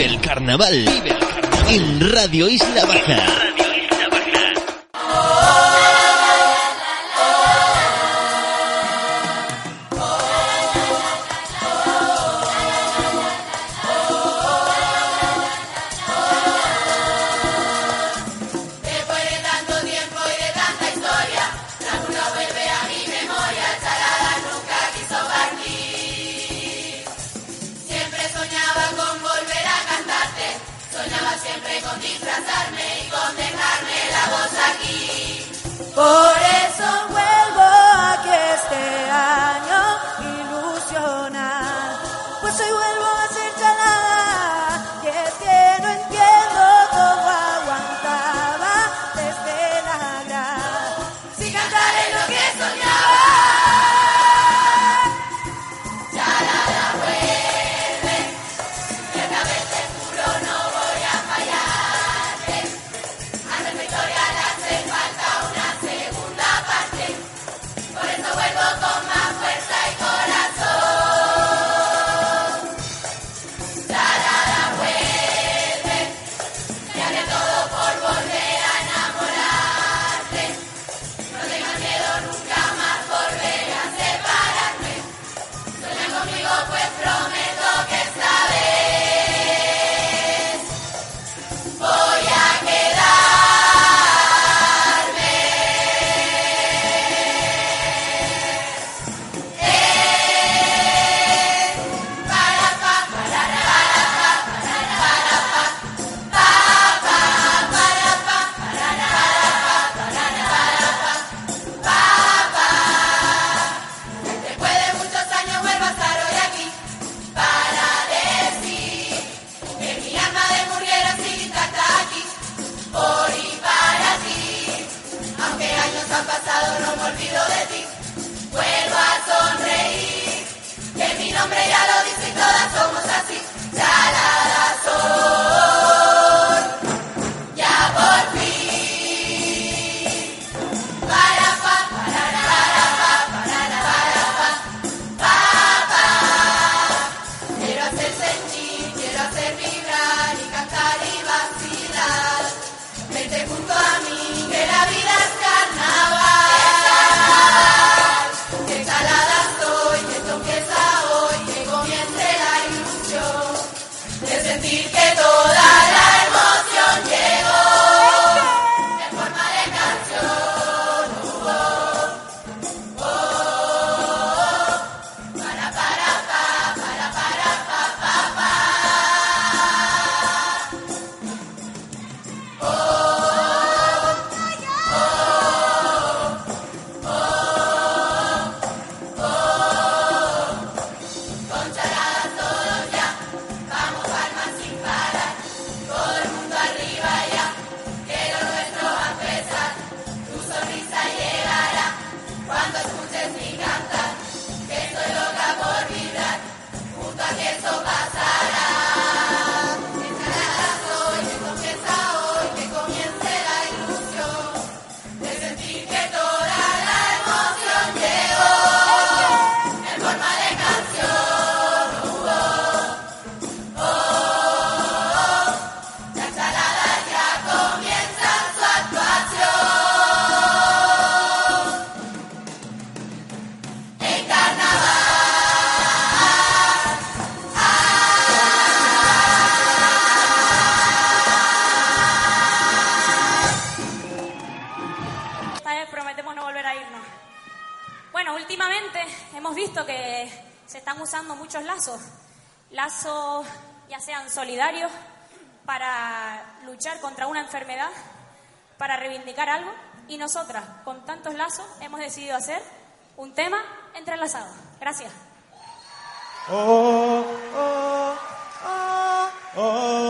Vive el carnaval. Vive el carnaval. En Radio Isla Baja. volver a irnos. Bueno, últimamente hemos visto que se están usando muchos lazos, lazos ya sean solidarios para luchar contra una enfermedad, para reivindicar algo, y nosotras, con tantos lazos, hemos decidido hacer un tema entrelazado. Gracias. Oh, oh, oh, oh, oh.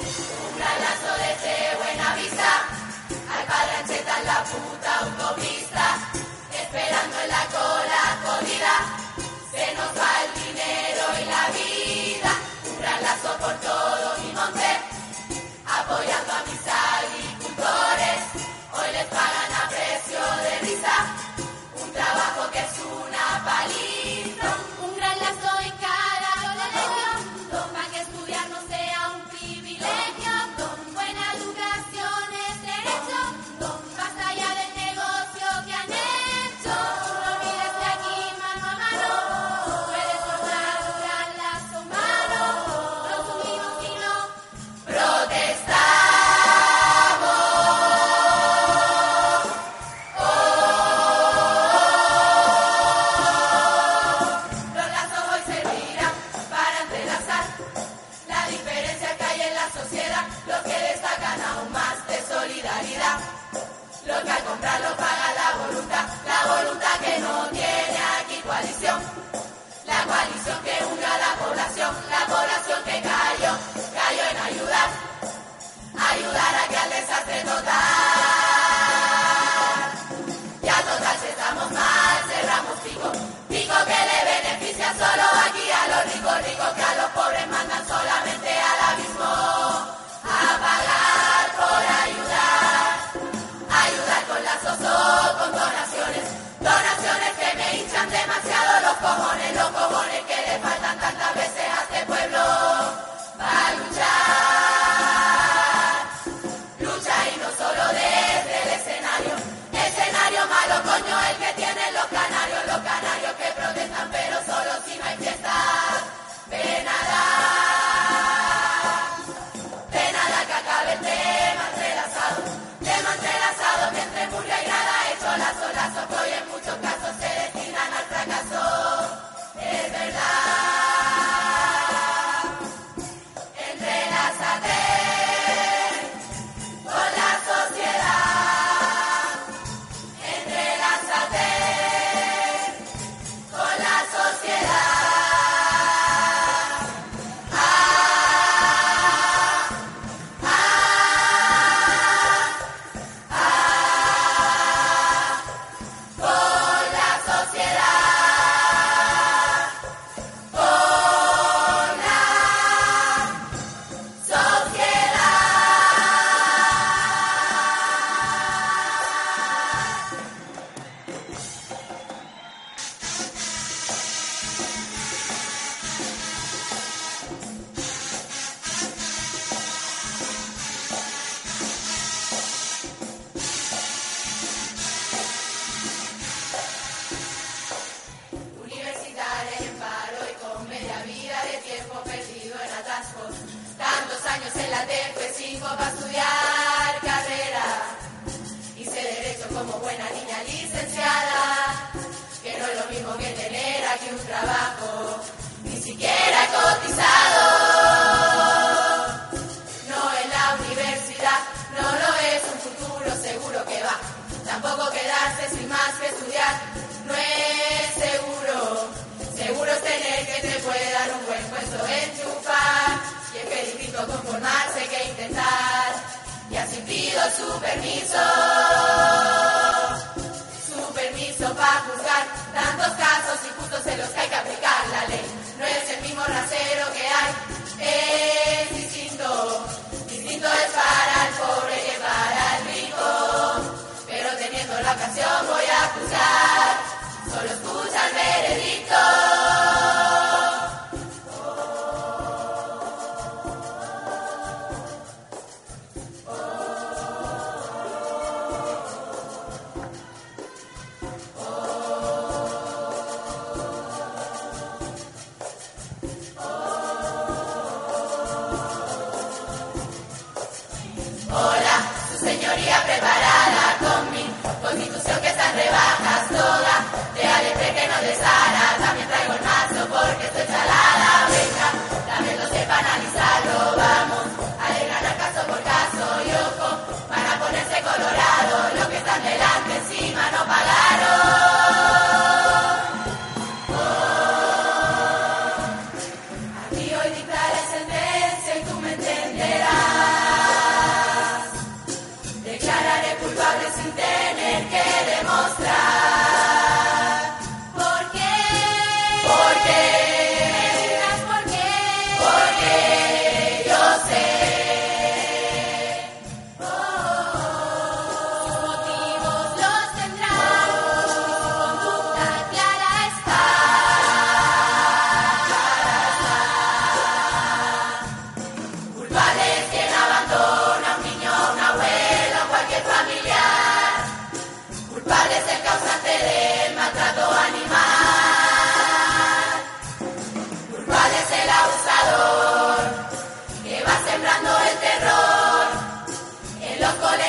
Un planazo desde Buena Vista, al Palancheta en la puta autopista, esperando en la cola jodida, se nos va el dinero y la vida. Un planazo por todo mi monte, apoyando a mis agricultores, hoy les pagan a precio de risa, un trabajo que es una paliza. su permiso, su permiso para juzgar tantos casos injustos en los que hay que aplicar la ley. No es el mismo rasero que hay, es distinto. Distinto es para el pobre que para el rico, pero teniendo la ocasión voy a acusar.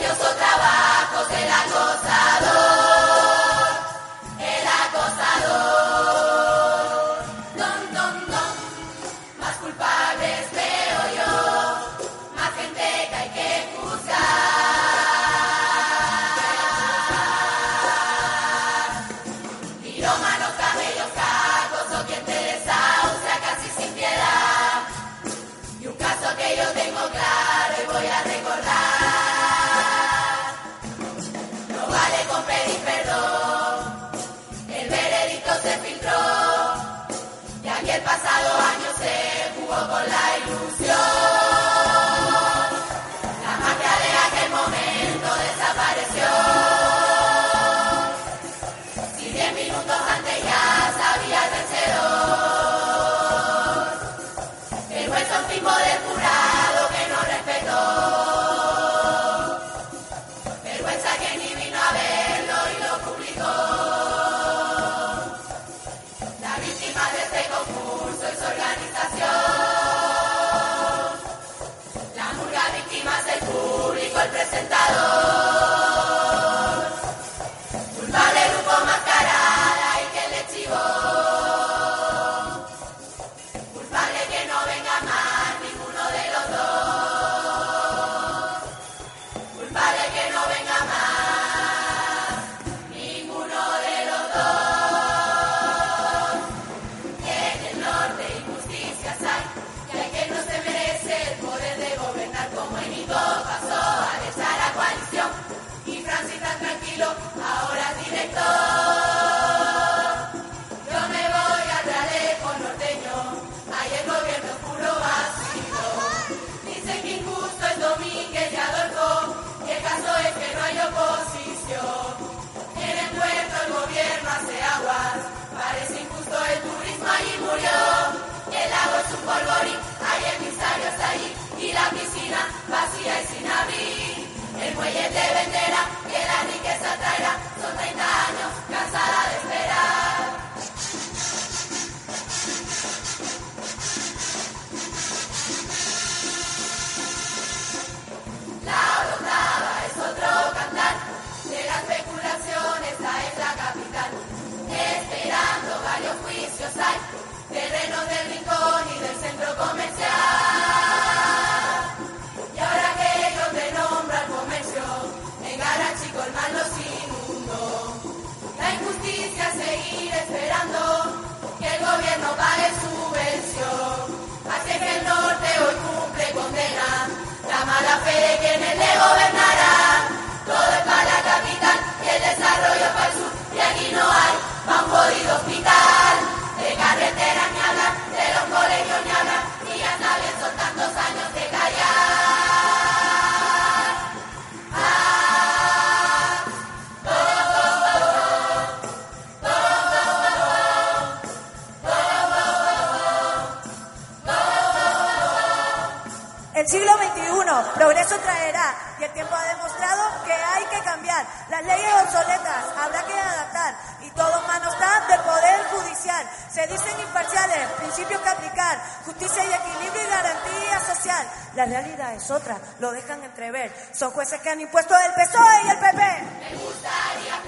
yo soy diez minutos antes. Guzmán murió. El lago es un polvorín, hay emisarios allí y la piscina vacía y sin abrir. El muelle te venderá. Todo es para la capital y el desarrollo para el sur. Y aquí no hay más un hospital. De carretera ni habla, de los colegios ni habla. Y ya está son tantos años de callar. Ah. El siglo XXI progreso traerá y el tiempo ha demostrado que hay que cambiar. Las leyes obsoletas habrá que adaptar y todo mano está del Poder Judicial. Se dicen imparciales, principios que aplicar, justicia y equilibrio y garantía social. La realidad es otra, lo dejan entrever. Son jueces que han impuesto el PSOE y el PP. Me gustaría